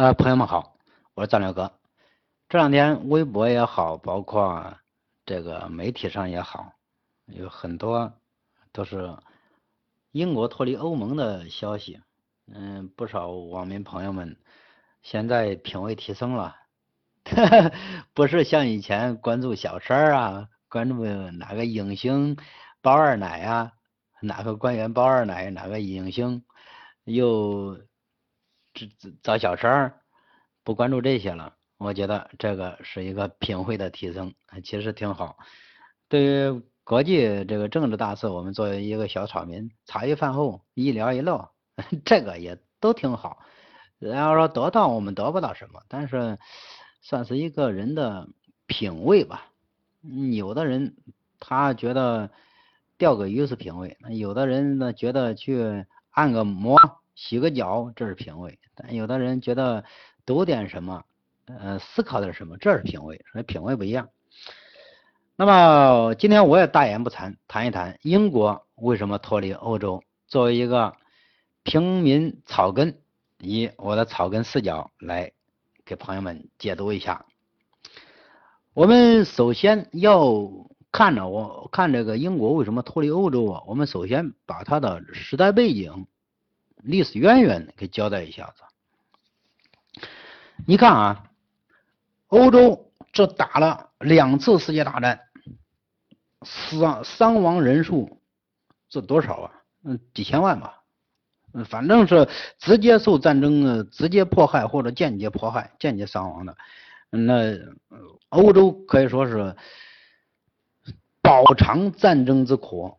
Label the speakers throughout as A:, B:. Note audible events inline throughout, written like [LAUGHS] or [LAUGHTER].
A: 呃，朋友们好，我是张辽哥。这两天微博也好，包括这个媒体上也好，有很多都是英国脱离欧盟的消息。嗯，不少网民朋友们现在品味提升了，[LAUGHS] 不是像以前关注小三儿啊，关注哪个影星包二奶啊，哪个官员包二奶，哪个影星又找小三儿，不关注这些了。我觉得这个是一个品味的提升，其实挺好。对于国际这个政治大事，我们作为一个小草民，茶余饭后一聊一乐，[LAUGHS] 这个也都挺好。然后说得到我们得不到什么，但是算是一个人的品味吧。有的人他觉得钓个鱼是品味，有的人呢觉得去按个摩、洗个脚这是品味，但有的人觉得读点什么。呃，思考点什么？这是品味，所以品味不一样。那么今天我也大言不惭，谈一谈英国为什么脱离欧洲。作为一个平民草根，以我的草根视角来给朋友们解读一下。我们首先要看着，我看这个英国为什么脱离欧洲啊？我们首先把它的时代背景、历史渊源给交代一下子。你看啊。欧洲这打了两次世界大战，死伤亡人数这多少啊？嗯，几千万吧。嗯，反正是直接受战争的直接迫害或者间接迫害、间接伤亡的。那欧洲可以说是饱尝战争之苦，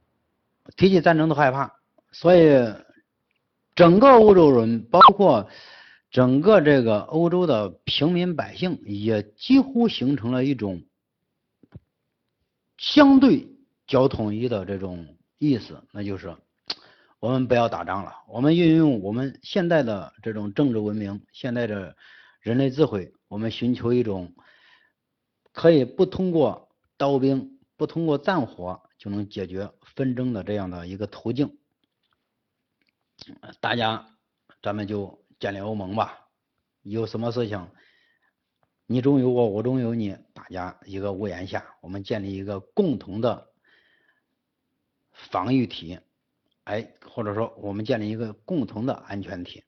A: 提起战争都害怕。所以整个欧洲人，包括。整个这个欧洲的平民百姓也几乎形成了一种相对较统一的这种意思，那就是我们不要打仗了，我们运用我们现代的这种政治文明、现代的人类智慧，我们寻求一种可以不通过刀兵、不通过战火就能解决纷争的这样的一个途径。大家，咱们就。建立欧盟吧，有什么事情，你中有我，我中有你，大家一个屋檐下，我们建立一个共同的防御体，哎，或者说我们建立一个共同的安全体。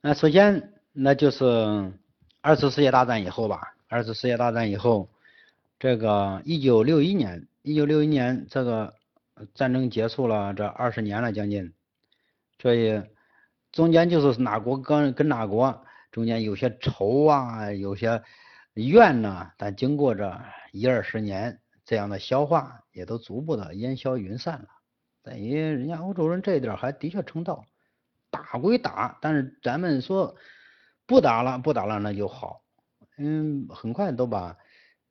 A: 那首先，那就是二次世界大战以后吧。二次世界大战以后，这个一九六一年，一九六一年这个战争结束了，这二十年了将近，所以。中间就是哪国跟跟哪国中间有些仇啊，有些怨呐，但经过这一二十年这样的消化，也都逐步的烟消云散了。等于人家欧洲人这一点还的确称道，打归打，但是咱们说不打了，不打了那就好，嗯，很快都把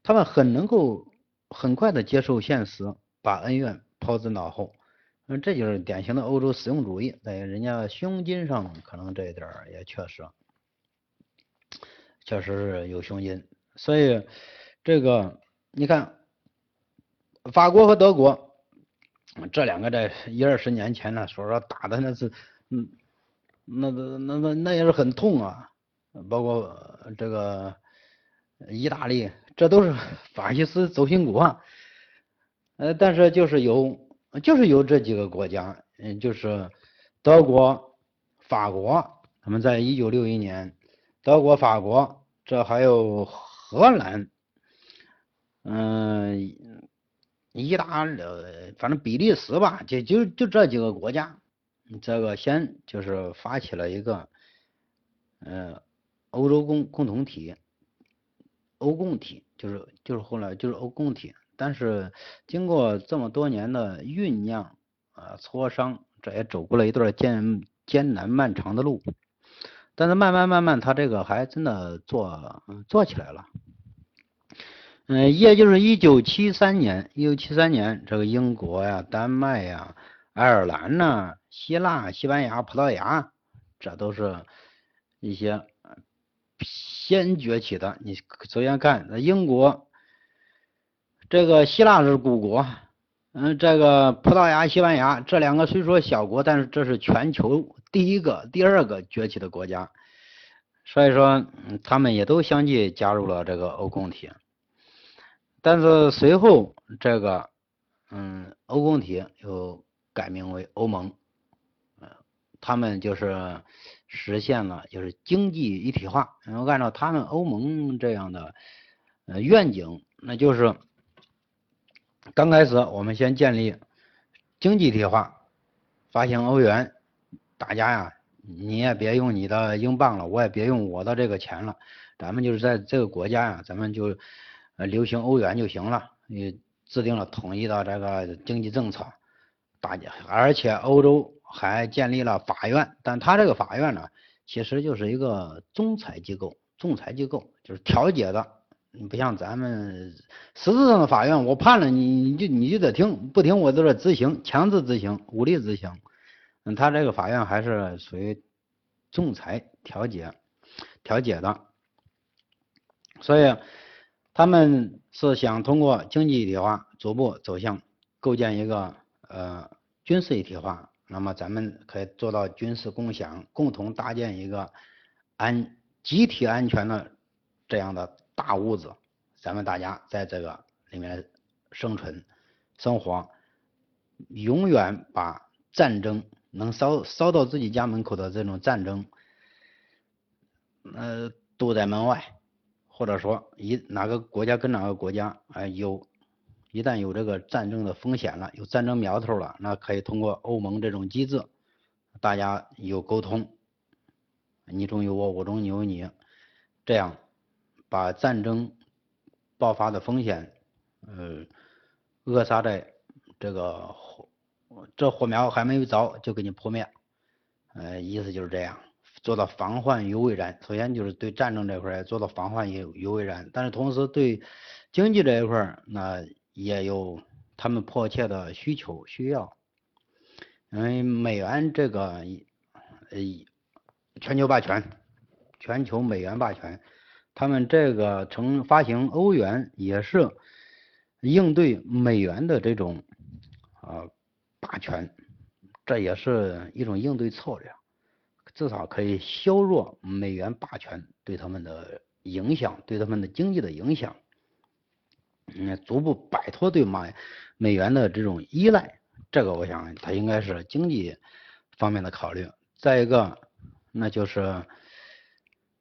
A: 他们很能够很快的接受现实，把恩怨抛之脑后。那这就是典型的欧洲实用主义，在人家胸襟上可能这一点也确实，确实是有胸襟。所以这个你看，法国和德国这两个在一二十年前呢，说说打的那是，嗯，那那那那那也是很痛啊。包括这个意大利，这都是法西斯轴心国，呃，但是就是有。就是有这几个国家，嗯，就是德国、法国，他们在一九六一年，德国、法国，这还有荷兰，嗯，意大利，反正比利时吧，就就就这几个国家，这个先就是发起了一个，嗯，欧洲共共同体，欧共体，就是就是后来就是欧共体。但是经过这么多年的酝酿啊磋商，这也走过了一段艰艰难漫长的路。但是慢慢慢慢，他这个还真的做做起来了。嗯，也就是一九七三年，一九七三年，这个英国呀、丹麦呀、爱尔兰呐、希腊、西班牙、葡萄牙，这都是一些先崛起的。你首先看英国。这个希腊是古国，嗯，这个葡萄牙、西班牙这两个虽说小国，但是这是全球第一个、第二个崛起的国家。所以说他们也都相继加入了这个欧共体。但是随后这个嗯欧共体又改名为欧盟，他们就是实现了就是经济一体化。然后按照他们欧盟这样的呃愿景，那就是刚开始我们先建立经济体化，发行欧元，大家呀。你也别用你的英镑了，我也别用我的这个钱了，咱们就是在这个国家呀，咱们就呃流行欧元就行了。你制定了统一的这个经济政策，大家而且欧洲还建立了法院，但他这个法院呢，其实就是一个仲裁机构，仲裁机构就是调解的，你不像咱们实质上的法院，我判了你，你就你就得听，不听我就得执行，强制执行，武力执行。嗯，他这个法院还是属于仲裁调解调解的，所以他们是想通过经济一体化逐步走向构建一个呃军事一体化，那么咱们可以做到军事共享，共同搭建一个安集体安全的这样的大屋子，咱们大家在这个里面生存生活，永远把战争。能烧烧到自己家门口的这种战争，呃，堵在门外，或者说一哪个国家跟哪个国家啊有，一旦有这个战争的风险了，有战争苗头了，那可以通过欧盟这种机制，大家有沟通，你中有我，我中有你，这样把战争爆发的风险，呃，扼杀在这个火。这火苗还没有着就给你扑灭，呃，意思就是这样，做到防患于未然。首先就是对战争这块做到防患于于未然，但是同时对经济这一块那也有他们迫切的需求需要。因为美元这个呃全球霸权，全球美元霸权，他们这个从发行欧元也是应对美元的这种啊。霸权，这也是一种应对策略，至少可以削弱美元霸权对他们的影响，对他们的经济的影响，嗯，逐步摆脱对美美元的这种依赖。这个我想，它应该是经济方面的考虑。再一个，那就是，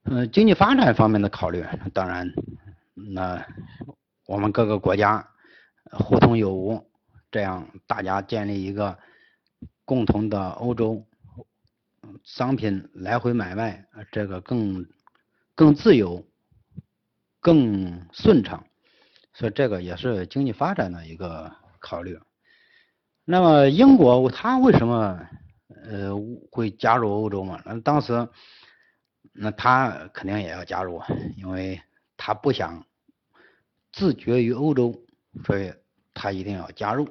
A: 嗯，经济发展方面的考虑。当然，那我们各个国家互通有无。这样，大家建立一个共同的欧洲商品来回买卖，这个更更自由、更顺畅，所以这个也是经济发展的一个考虑。那么英国它为什么呃会加入欧洲嘛？那当时那他肯定也要加入，因为他不想自绝于欧洲，所以他一定要加入。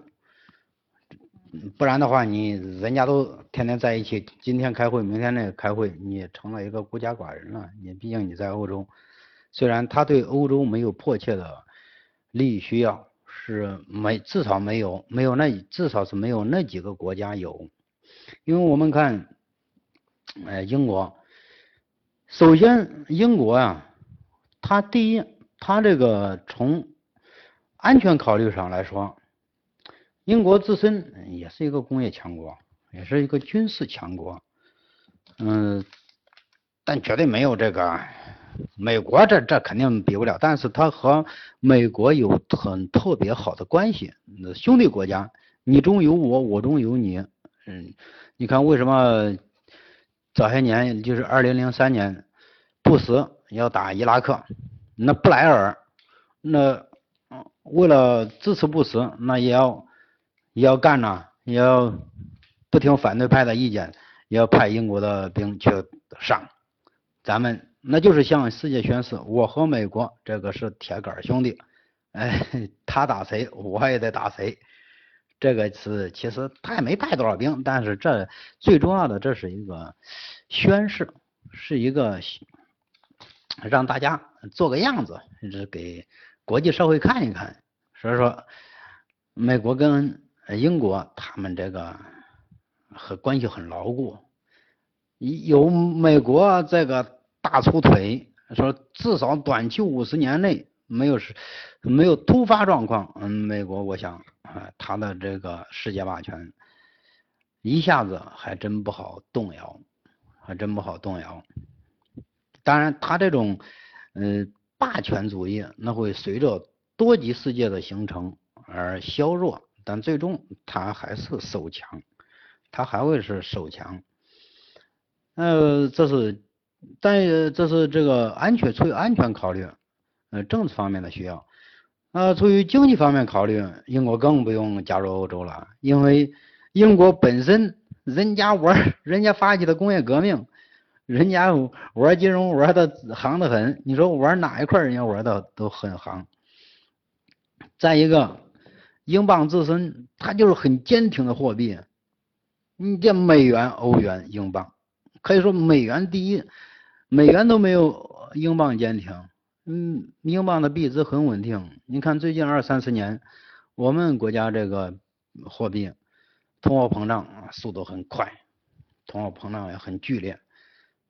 A: 不然的话，你人家都天天在一起，今天开会，明天那开会，你成了一个孤家寡人了。你毕竟你在欧洲，虽然他对欧洲没有迫切的利益需要，是没至少没有没有那至少是没有那几个国家有，因为我们看，哎，英国，首先英国啊，它第一，它这个从安全考虑上来说。英国自身也是一个工业强国，也是一个军事强国，嗯，但绝对没有这个美国，这这肯定比不了。但是它和美国有很特别好的关系，兄弟国家，你中有我，我中有你。嗯，你看为什么早些年就是二零零三年，布什要打伊拉克，那布莱尔那为了支持布什，那也要。也要干呐，也要不听反对派的意见，也要派英国的兵去上。咱们那就是向世界宣示，我和美国这个是铁杆兄弟。哎，[LAUGHS] 他打谁，我也得打谁。这个是其实他也没派多少兵，但是这最重要的这是一个宣誓，是一个让大家做个样子，是给国际社会看一看。所以说，美国跟英国他们这个和关系很牢固，有美国这个大粗腿，说至少短期五十年内没有是没有突发状况，嗯，美国我想啊，他的这个世界霸权一下子还真不好动摇，还真不好动摇。当然，他这种嗯霸权主义那会随着多极世界的形成而削弱，但最终他还是守强，他还会是守强。呃，这是，但这是这个安全出于安全考虑，呃，政治方面的需要。呃，出于经济方面考虑，英国更不用加入欧洲了，因为英国本身人家玩，人家发起的工业革命，人家玩金融玩的行的很。你说玩哪一块人家玩的都很行。再一个，英镑自身它就是很坚挺的货币，你这美元、欧元、英镑。可以说美元第一，美元都没有英镑坚挺。嗯，英镑的币值很稳定。你看最近二三十年，我们国家这个货币通货膨胀速度很快，通货膨胀也很剧烈。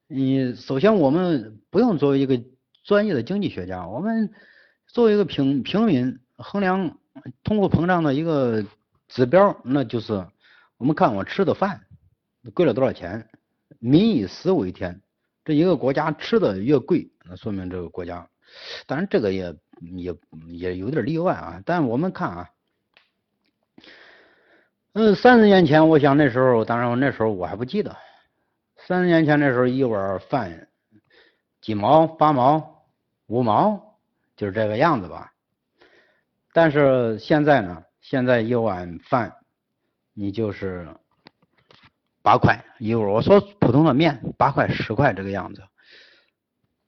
A: 你首先我们不用作为一个专业的经济学家，我们作为一个平平民衡量通货膨胀的一个指标，那就是我们看我吃的饭贵了多少钱。民以食为天，这一个国家吃的越贵，那说明这个国家，当然这个也也也有点例外啊。但我们看啊，嗯，三十年前，我想那时候，当然那时候我还不记得，三十年前那时候一碗饭几毛、八毛、五毛，就是这个样子吧。但是现在呢，现在一碗饭，你就是。八块一会儿我说普通的面八块十块这个样子，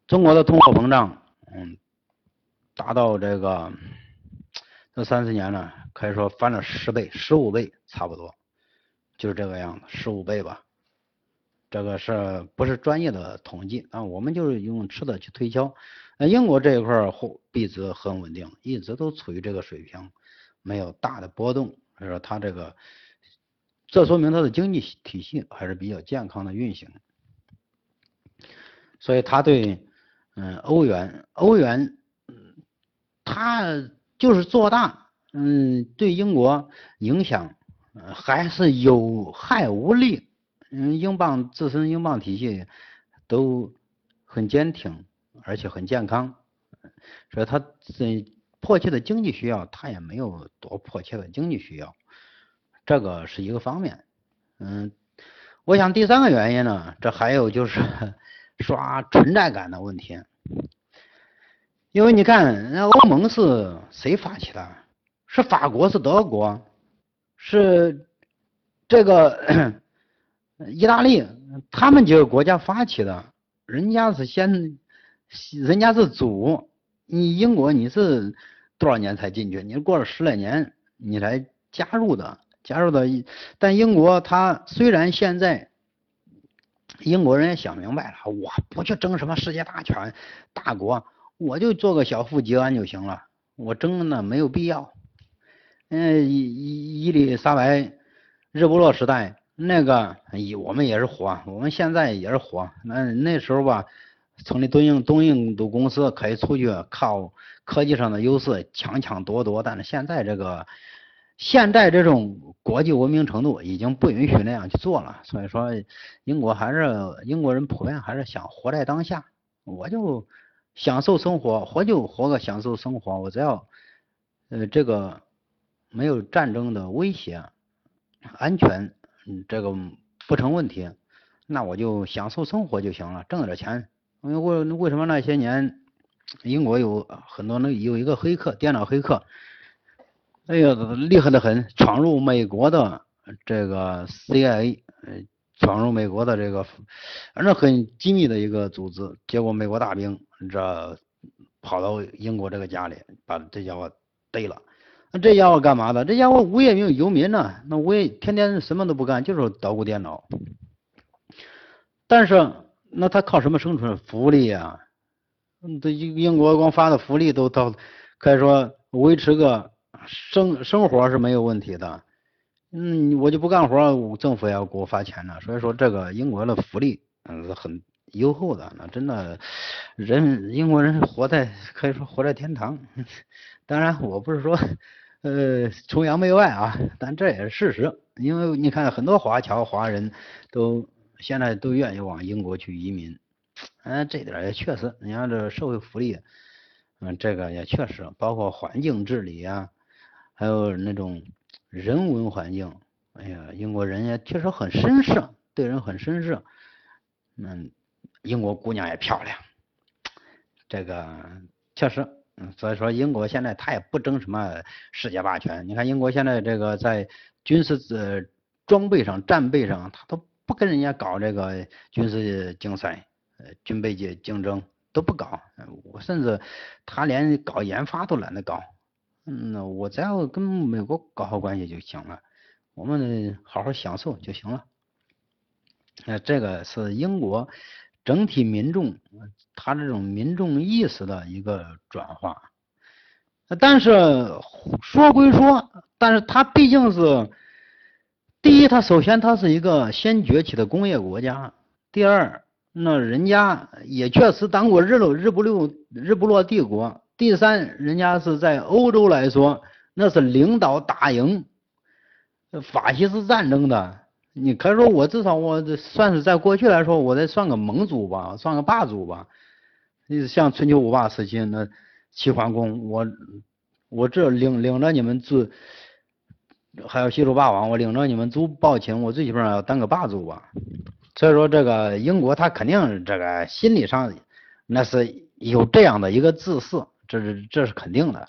A: 中国的通货膨胀，嗯，达到这个这三十年了，可以说翻了十倍十五倍差不多，就是这个样子十五倍吧，这个是不是专业的统计啊？我们就是用吃的去推敲。那英国这一块货币值很稳定，一直都处于这个水平，没有大的波动，所以说它这个。这说明它的经济体系还是比较健康的运行，所以他对嗯欧元欧元，嗯，它就是做大，嗯对英国影响还是有害无利，嗯英镑自身英镑体系都很坚挺，而且很健康，所以它这迫切的经济需要，它也没有多迫切的经济需要。这个是一个方面，嗯，我想第三个原因呢，这还有就是刷存在感的问题，因为你看，那欧盟是谁发起的？是法国？是德国？是这个 [CLEARS THROAT] 意大利？他们几个国家发起的，人家是先，人家是主，你英国你是多少年才进去？你过了十来年你才加入的。加入的，但英国它虽然现在英国人也想明白了，我不去争什么世界大权大国，我就做个小富即安就行了，我争呢没有必要。嗯，伊伊丽莎白日不落时代那个，我们也是火，我们现在也是火。那那时候吧，成立东印东印度公司，可以出去靠科技上的优势抢抢夺夺，但是现在这个。现在这种国际文明程度已经不允许那样去做了，所以说英国还是英国人普遍还是想活在当下，我就享受生活，活就活个享受生活，我只要呃这个没有战争的威胁，安全嗯这个不成问题，那我就享受生活就行了，挣点钱。因为为为什么那些年英国有很多那有一个黑客，电脑黑客。哎呀，厉害的很，闯入美国的这个 CIA，呃，闯入美国的这个，反正很机密的一个组织。结果美国大兵这跑到英国这个家里，把这家伙逮了。那这家伙干嘛的？这家伙无业游民呢？那无业天天什么都不干，就是捣鼓电脑。但是那他靠什么生存？福利呀，这英英国光发的福利都到，可以说维持个。生生活是没有问题的，嗯，我就不干活，政府也要给我发钱呢。所以说这个英国的福利，嗯，很优厚的，那真的人英国人活在可以说活在天堂。[LAUGHS] 当然，我不是说呃崇洋媚外啊，但这也是事实。因为你看很多华侨华人都现在都愿意往英国去移民，嗯，这点也确实，你看这社会福利，嗯，这个也确实，包括环境治理啊，还有那种人文环境，哎呀，英国人也确实很绅士，对人很绅士，嗯，英国姑娘也漂亮，这个确实，嗯，所以说英国现在他也不争什么世界霸权，你看英国现在这个在。军事呃装备上、战备上，他都不跟人家搞这个军事竞赛，呃，军备竞竞争都不搞。我甚至他连搞研发都懒得搞。嗯，我只要跟美国搞好关系就行了，我们好好享受就行了。那这个是英国整体民众他这种民众意识的一个转化。但是说归说，但是它毕竟是第一，它首先它是一个先崛起的工业国家；第二，那人家也确实当过日落日不落日不落帝国；第三，人家是在欧洲来说，那是领导打赢法西斯战争的。你可以说我至少我这算是在过去来说，我得算个盟主吧，算个霸主吧。你像春秋五霸时期那。齐桓公，我我这领领着你们祖，还有西楚霸王，我领着你们租暴秦，我最起码要当个霸主吧。所以说，这个英国他肯定这个心理上那是有这样的一个自私，这是这是肯定的。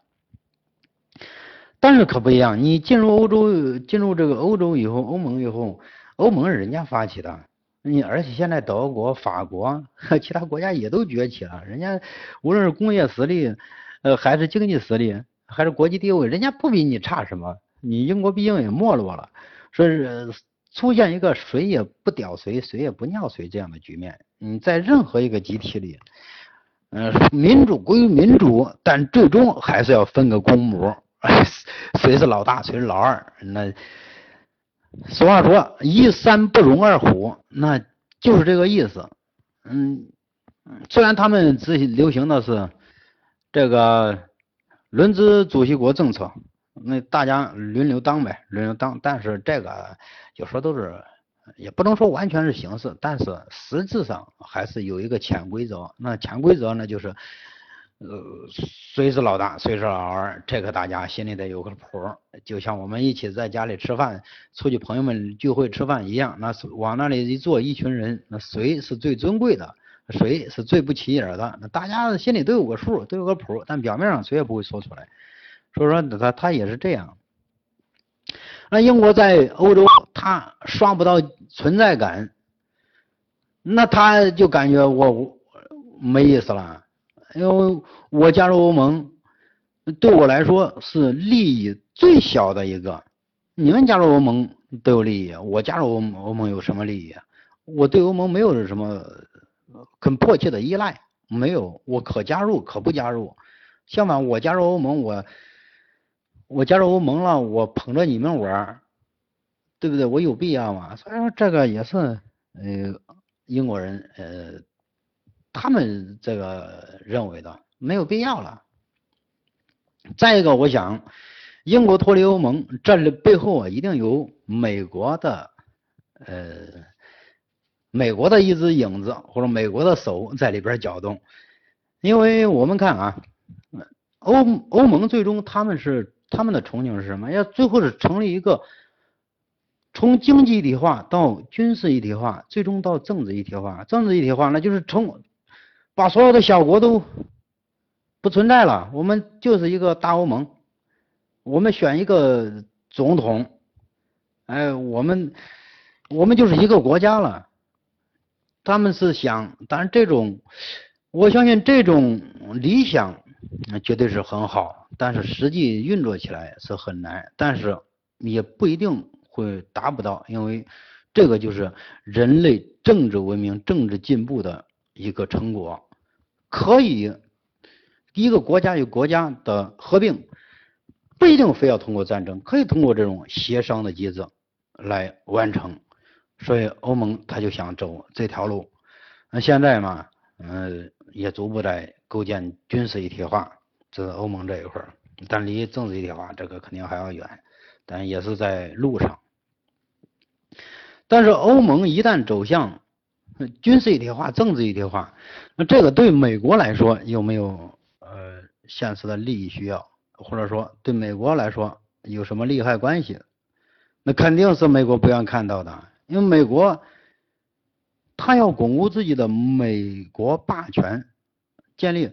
A: 但是可不一样，你进入欧洲，进入这个欧洲以后，欧盟以后，欧盟是人家发起的。你而且现在德国、法国和其他国家也都崛起了，人家无论是工业实力，呃，还是经济实力，还是国际地位，人家不比你差什么。你英国毕竟也没落了，说是出现一个谁也不屌谁，谁也不尿谁这样的局面。你在任何一个集体里，嗯，民主归民主，但最终还是要分个公母，[LAUGHS] 谁是老大，谁是老二，那。俗话说，一山不容二虎，那就是这个意思。嗯，虽然他们执行流行的是这个轮值主席国政策，那大家轮流当呗，轮流当。但是这个有时候都是，也不能说完全是形式，但是实质上还是有一个潜规则。那潜规则呢，就是。呃，谁是老大，谁是老二，这个大家心里得有个谱。就像我们一起在家里吃饭，出去朋友们聚会吃饭一样，那往那里一坐，一群人，那谁是最尊贵的，谁是最不起眼的，那大家心里都有个数，都有个谱，但表面上谁也不会说出来。所以说他他也是这样。那英国在欧洲，他刷不到存在感，那他就感觉我没意思了。因为我加入欧盟，对我来说是利益最小的一个。你们加入欧盟都有利益，我加入欧欧盟有什么利益？我对欧盟没有什么很迫切的依赖，没有，我可加入可不加入。相反，我加入欧盟，我我加入欧盟了，我捧着你们玩，对不对？我有必要吗？所以说这个也是呃英国人呃。他们这个认为的没有必要了。再一个，我想英国脱离欧盟，这里背后啊一定有美国的呃美国的一只影子或者美国的手在里边搅动。因为我们看啊，欧欧盟最终他们是他们的憧憬是什么？要最后是成立一个从经济一体化到军事一体化，最终到政治一体化。政治一体化那就是成把所有的小国都不存在了，我们就是一个大欧盟，我们选一个总统，哎，我们我们就是一个国家了。他们是想，当然这种，我相信这种理想那绝对是很好，但是实际运作起来是很难，但是也不一定会达不到，因为这个就是人类政治文明、政治进步的。一个成果可以，一个国家与国家的合并不一定非要通过战争，可以通过这种协商的机制来完成。所以欧盟他就想走这条路，那现在嘛，嗯，也逐步在构建军事一体化，这是欧盟这一块儿，但离政治一体化这个肯定还要远，但也是在路上。但是欧盟一旦走向军事一体化、政治一体化，那这个对美国来说有没有呃现实的利益需要，或者说对美国来说有什么利害关系？那肯定是美国不愿看到的，因为美国他要巩固自己的美国霸权，建立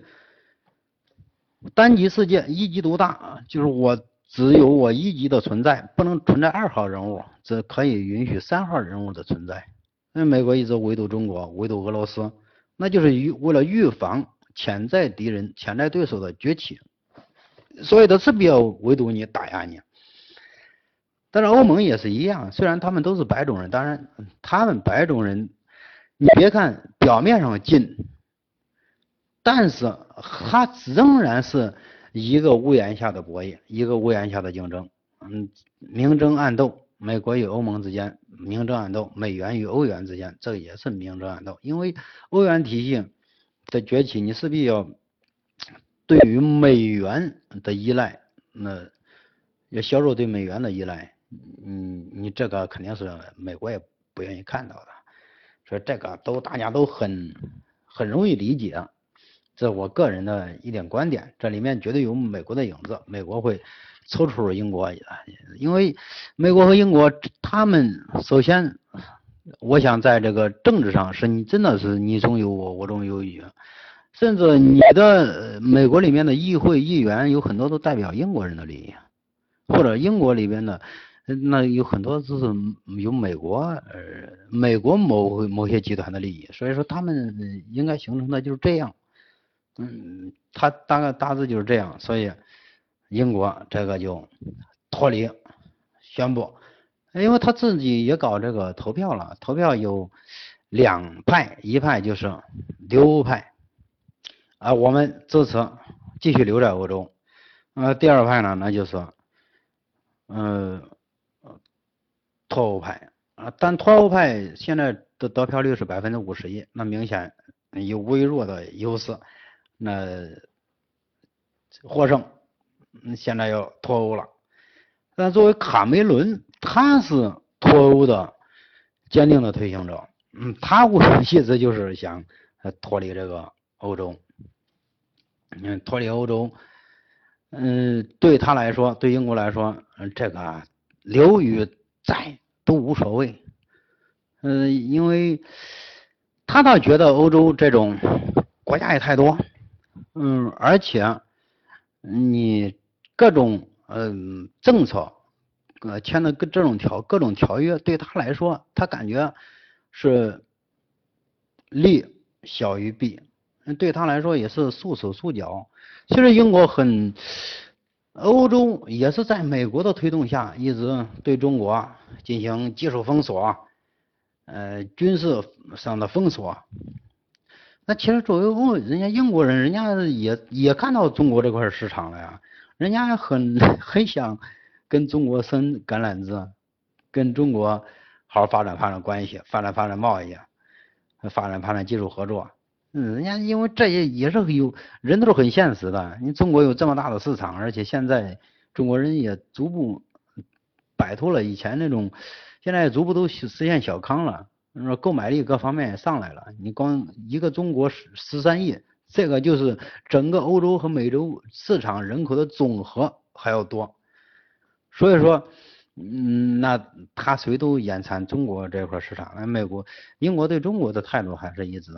A: 单极世界、一极独大，就是我。只有我一级的存在，不能存在二号人物，只可以允许三号人物的存在。那美国一直围堵中国，围堵俄罗斯，那就是预为了预防潜在敌人、潜在对手的崛起，所以他是必要围堵你、打压你。但是欧盟也是一样，虽然他们都是白种人，当然他们白种人，你别看表面上近，但是他仍然是。一个屋檐下的博弈，一个屋檐下的竞争，嗯，明争暗斗。美国与欧盟之间明争暗斗，美元与欧元之间这也是明争暗斗。因为欧元体系的崛起，你势必要对于美元的依赖，那要削弱对美元的依赖，嗯，你这个肯定是美国也不愿意看到的。所以这个都大家都很很容易理解。这我个人的一点观点，这里面绝对有美国的影子，美国会抽出英国，因为美国和英国他们首先，我想在这个政治上是你真的是你中有我，我中有你，甚至你的美国里面的议会议员有很多都代表英国人的利益，或者英国里边的那有很多就是有美国呃美国某某些集团的利益，所以说他们应该形成的就是这样。嗯，他大概大致就是这样，所以英国这个就脱离宣布，因为他自己也搞这个投票了，投票有两派，一派就是留欧派，啊，我们支持继续留在欧洲，呃，第二派呢，那就是嗯脱欧派，啊，但脱欧派现在的得票率是百分之五十一，那明显有微弱的优势。那获胜，现在要脱欧了。但作为卡梅伦，他是脱欧的坚定的推行者。嗯，他我意思就是想脱离这个欧洲。嗯，脱离欧洲，嗯，对他来说，对英国来说，这个留与在都无所谓。嗯，因为他倒觉得欧洲这种国家也太多。嗯，而且你各种嗯政策呃签的各这种条各种条约对他来说，他感觉是利小于弊，对他来说也是束手束脚。其实英国很，欧洲也是在美国的推动下，一直对中国进行技术封锁，呃军事上的封锁。那其实作为欧，人家英国人，人家也也看到中国这块市场了呀，人家很 [LAUGHS] 很想跟中国伸橄榄枝，跟中国好好发展发展关系，发展发展贸易，发展发展技术合作。嗯，人家因为这也也是有人都是很现实的，你中国有这么大的市场，而且现在中国人也逐步摆脱了以前那种，现在逐步都实现小康了。说购买力各方面也上来了，你光一个中国十十三亿，这个就是整个欧洲和美洲市场人口的总和还要多，所以说，嗯，那他谁都眼馋中国这块市场。那美国、英国对中国的态度还是一直，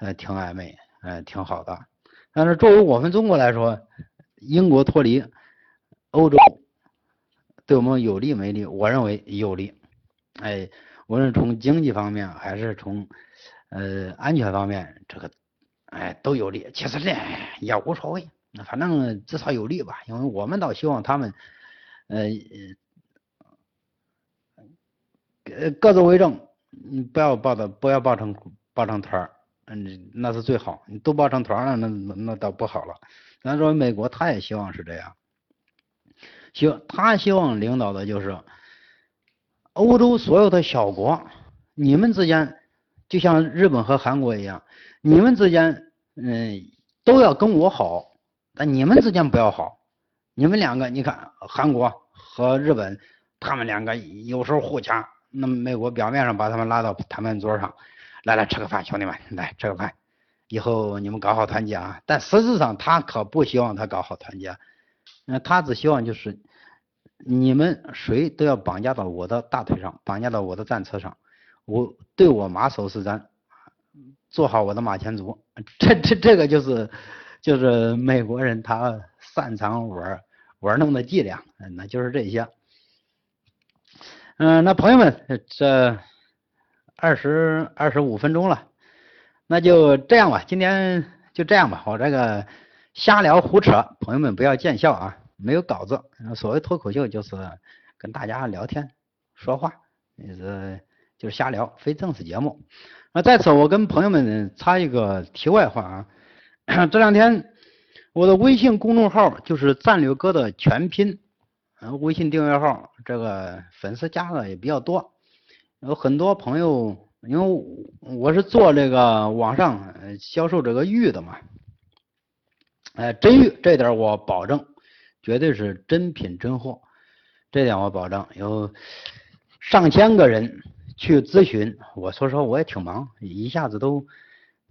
A: 呃，挺暧昧，呃，挺好的。但是作为我们中国来说，英国脱离欧洲，对我们有利没利？我认为有利，哎。无论从经济方面还是从呃安全方面，这个哎都有利。其实这也无所谓，反正至少有利吧。因为我们倒希望他们呃呃各自为政，你不要抱的不要抱成抱成团儿，嗯那是最好。你都抱成团了，那那倒不好了。咱说美国他也希望是这样，希望他希望领导的就是。欧洲所有的小国，你们之间就像日本和韩国一样，你们之间嗯都要跟我好，但你们之间不要好。你们两个，你看韩国和日本，他们两个有时候互掐，那么美国表面上把他们拉到谈判桌上，来来吃个饭，兄弟们来吃个饭，以后你们搞好团结啊。但实质上他可不希望他搞好团结，那他只希望就是你们谁都要绑架到我的大腿上，绑架到我的战车上，我对我马首是瞻，做好我的马前卒。[LAUGHS] 这这这个就是就是美国人他擅长玩。玩弄的伎俩，那就是这些。嗯，那朋友们，这二十二十五分钟了，那就这样吧，今天就这样吧。我这个瞎聊胡扯，朋友们不要见笑啊，没有稿子。所谓脱口秀就是跟大家聊天说话，是就是瞎聊，非正式节目。那在此我跟朋友们插一个题外话啊，[CLEARS THROAT] 这两天。我的微信公众号就是战略哥的全拼，微信订阅号这个粉丝加的也比较多，有很多朋友，因为我是做这个网上销售这个玉的嘛，哎，真玉这点我保证，绝对是真品真货，这点我保证。有上千个人去咨询，我说实话我也挺忙，一下子都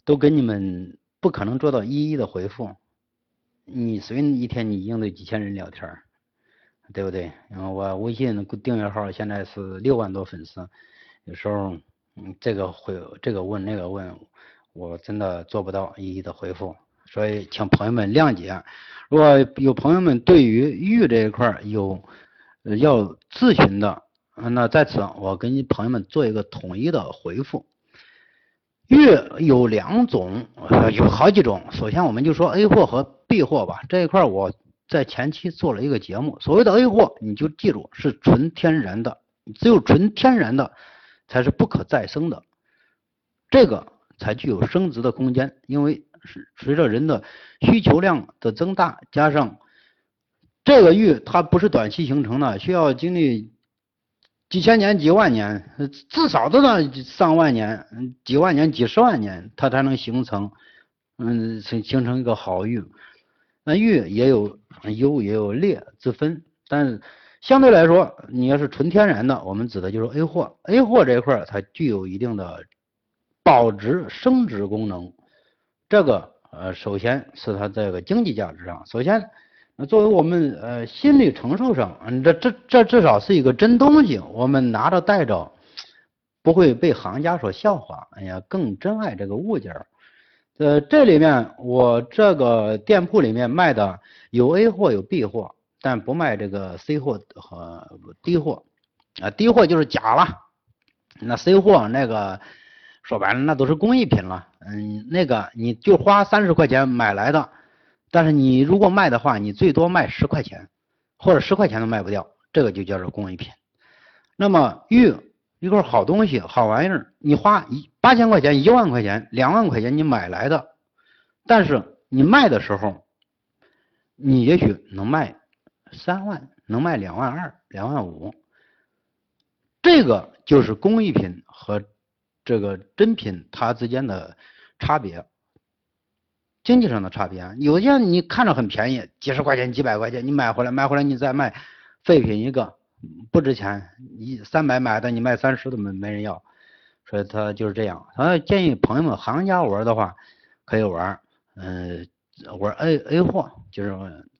A: 都给你们不可能做到一一的回复。你随便一天你应对几千人聊天，对不对？然后我微信订阅号现在是六万多粉丝，有时候嗯这个会这个问那个问，我真的做不到一一的回复，所以请朋友们谅解。如果有朋友们对于玉这一块有要咨询的，那在此我给你朋友们做一个统一的回复。玉有两种，有好几种。首先，我们就说 A 货和 B 货吧。这一块我在前期做了一个节目。所谓的 A 货，你就记住是纯天然的，只有纯天然的才是不可再生的，这个才具有升值的空间。因为随着人的需求量的增大，加上这个玉它不是短期形成的，需要经历。几千年、几万年，至少都得上万年、几万年、几十万年，它才能形成，嗯，形形成一个好玉。那玉也有优也有劣之分，但相对来说，你要是纯天然的，我们指的就是 A 货。A 货这一块它具有一定的保值升值功能。这个呃，首先是它这个经济价值上，首先。那作为我们呃心理承受上，嗯，这这这至少是一个真东西，我们拿着带着，不会被行家所笑话。哎呀，更珍爱这个物件儿。呃，这里面我这个店铺里面卖的有 A 货有 B 货，但不卖这个 C 货和 D 货。啊，D 货就是假了。那 C 货那个说白了那都是工艺品了。嗯，那个你就花三十块钱买来的。但是你如果卖的话，你最多卖十块钱，或者十块钱都卖不掉，这个就叫做工艺品。那么玉一块好东西、好玩意儿，你花一八千块钱、一万块钱、两万块钱你买来的，但是你卖的时候，你也许能卖三万，能卖两万二、两万五，这个就是工艺品和这个真品它之间的差别。经济上的差别，有些你看着很便宜，几十块钱、几百块钱，你买回来，买回来你再卖，废品一个，不值钱。你三百买的，你卖三十都没没人要，所以他就是这样。他建议朋友们行家玩的话，可以玩，嗯，玩 A A 货，就是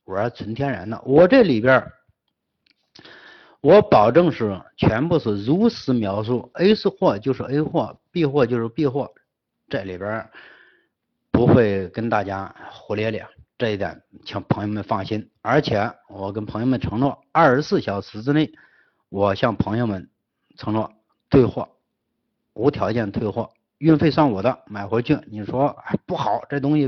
A: 玩纯天然的。我这里边，我保证是全部是如实描述，A 是货就是 A 货，B 货就是 B 货，这里边。不会跟大家胡咧咧，这一点请朋友们放心。而且我跟朋友们承诺，二十四小时之内，我向朋友们承诺退货，无条件退货，运费算我的，买回去你说不好，这东西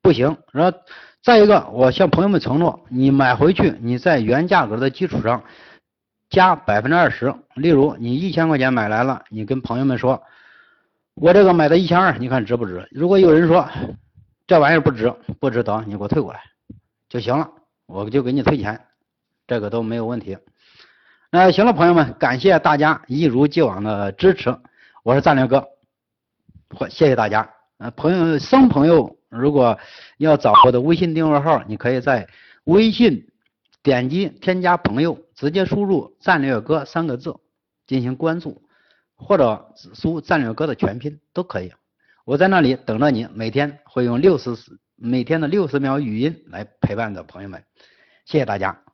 A: 不行。然后再一个，我向朋友们承诺，你买回去，你在原价格的基础上加百分之二十。例如你一千块钱买来了，你跟朋友们说。我这个买的一千二，你看值不值？如果有人说这玩意儿不值，不值得，你给我退过来就行了，我就给你退钱，这个都没有问题。那行了，朋友们，感谢大家一如既往的支持，我是战略哥。或谢谢大家。呃，朋友生朋友如果要找我的微信订阅号，你可以在微信点击添加朋友，直接输入“战略哥”三个字进行关注，或者输“战略哥”的全拼都可以。我在那里等着你，每天会用六十每天的六十秒语音来陪伴着朋友们。谢谢大家。